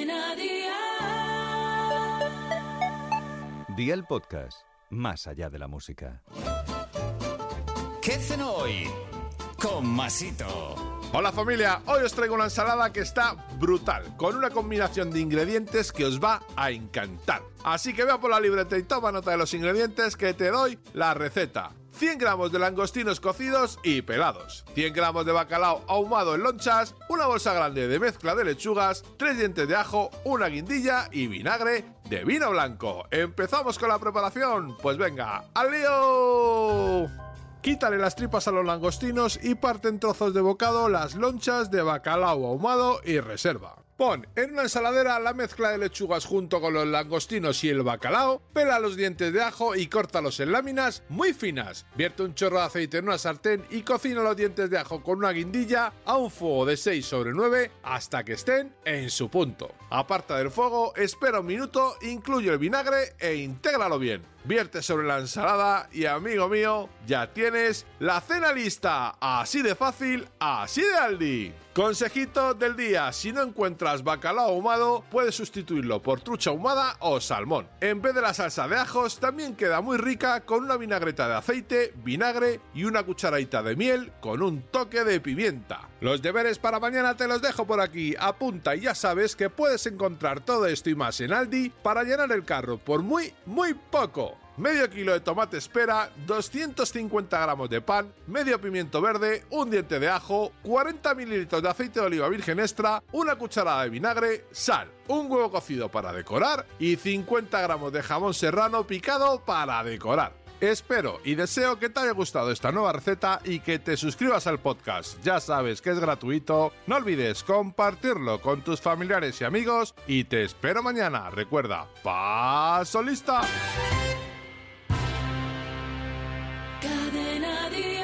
Cadena Dial. Día el podcast, más allá de la música. ¿Qué hacen hoy? Con Masito. Hola familia, hoy os traigo una ensalada que está brutal, con una combinación de ingredientes que os va a encantar. Así que vea por la libreta y toma nota de los ingredientes que te doy la receta. 100 gramos de langostinos cocidos y pelados, 100 gramos de bacalao ahumado en lonchas, una bolsa grande de mezcla de lechugas, 3 dientes de ajo, una guindilla y vinagre de vino blanco. ¿Empezamos con la preparación? Pues venga, ¡al lío! Quítale las tripas a los langostinos y parte en trozos de bocado las lonchas de bacalao ahumado y reserva. Pon en una ensaladera la mezcla de lechugas junto con los langostinos y el bacalao, pela los dientes de ajo y córtalos en láminas muy finas. Vierte un chorro de aceite en una sartén y cocina los dientes de ajo con una guindilla a un fuego de 6 sobre 9 hasta que estén en su punto. Aparta del fuego, espera un minuto, incluye el vinagre e intégralo bien. Vierte sobre la ensalada y amigo mío, ya tienes la cena lista. Así de fácil, así de Aldi. Consejito del día, si no encuentras bacalao ahumado, puedes sustituirlo por trucha ahumada o salmón. En vez de la salsa de ajos, también queda muy rica con una vinagreta de aceite, vinagre y una cucharadita de miel con un toque de pimienta. Los deberes para mañana te los dejo por aquí, apunta y ya sabes que puedes encontrar todo esto y más en Aldi para llenar el carro por muy, muy poco medio kilo de tomate espera, 250 gramos de pan, medio pimiento verde, un diente de ajo, 40 mililitros de aceite de oliva virgen extra, una cucharada de vinagre, sal, un huevo cocido para decorar y 50 gramos de jamón serrano picado para decorar. Espero y deseo que te haya gustado esta nueva receta y que te suscribas al podcast. Ya sabes que es gratuito. No olvides compartirlo con tus familiares y amigos y te espero mañana. Recuerda, paso lista. Cadena Dial.